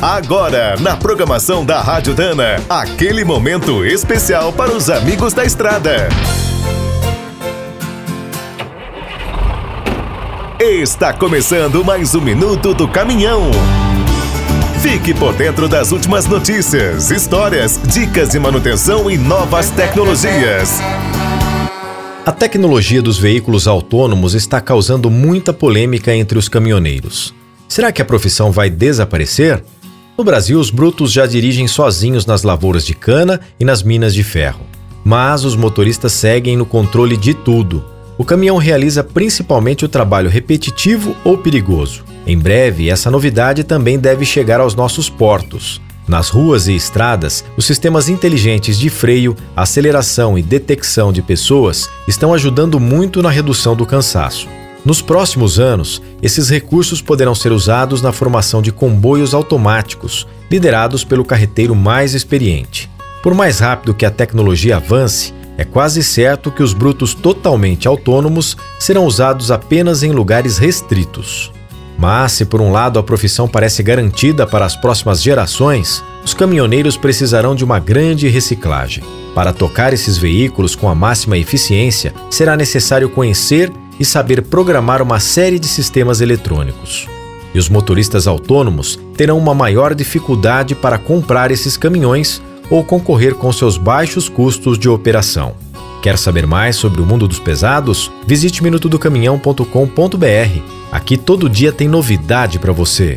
Agora, na programação da Rádio Dana, aquele momento especial para os amigos da estrada. Está começando mais um minuto do caminhão. Fique por dentro das últimas notícias, histórias, dicas de manutenção e novas tecnologias. A tecnologia dos veículos autônomos está causando muita polêmica entre os caminhoneiros. Será que a profissão vai desaparecer? No Brasil, os brutos já dirigem sozinhos nas lavouras de cana e nas minas de ferro. Mas os motoristas seguem no controle de tudo. O caminhão realiza principalmente o trabalho repetitivo ou perigoso. Em breve, essa novidade também deve chegar aos nossos portos. Nas ruas e estradas, os sistemas inteligentes de freio, aceleração e detecção de pessoas estão ajudando muito na redução do cansaço. Nos próximos anos, esses recursos poderão ser usados na formação de comboios automáticos, liderados pelo carreteiro mais experiente. Por mais rápido que a tecnologia avance, é quase certo que os brutos totalmente autônomos serão usados apenas em lugares restritos. Mas, se por um lado a profissão parece garantida para as próximas gerações, os caminhoneiros precisarão de uma grande reciclagem. Para tocar esses veículos com a máxima eficiência, será necessário conhecer e saber programar uma série de sistemas eletrônicos. E os motoristas autônomos terão uma maior dificuldade para comprar esses caminhões ou concorrer com seus baixos custos de operação. Quer saber mais sobre o mundo dos pesados? Visite minutodocaminhão.com.br. Aqui todo dia tem novidade para você.